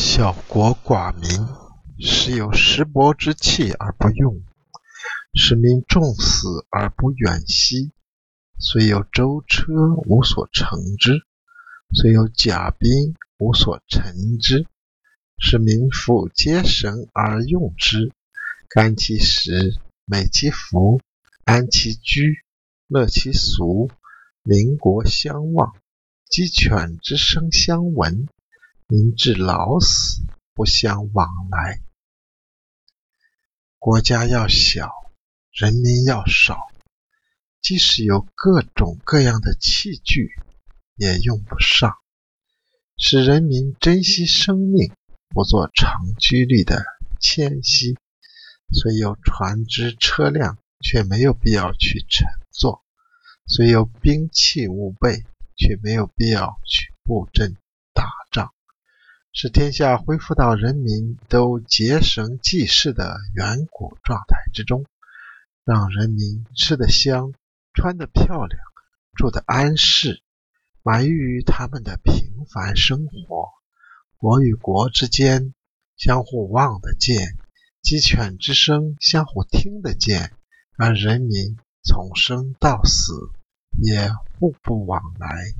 小国寡民，时有石帛之器而不用，使民重死而不远徙。虽有舟车，无所乘之；虽有甲兵，无所陈之。使民复结绳而用之，甘其食，美其服，安其居，乐其俗。邻国相望，鸡犬之声相闻。民至老死不相往来。国家要小，人民要少，即使有各种各样的器具，也用不上。使人民珍惜生命，不做长距离的迁徙。虽有船只车辆，却没有必要去乘坐；虽有兵器武备，却没有必要去布阵。使天下恢复到人民都结绳记事的远古状态之中，让人民吃得香、穿得漂亮、住得安适，满意于他们的平凡生活。国与国之间相互望得见，鸡犬之声相互听得见，而人民从生到死也互不往来。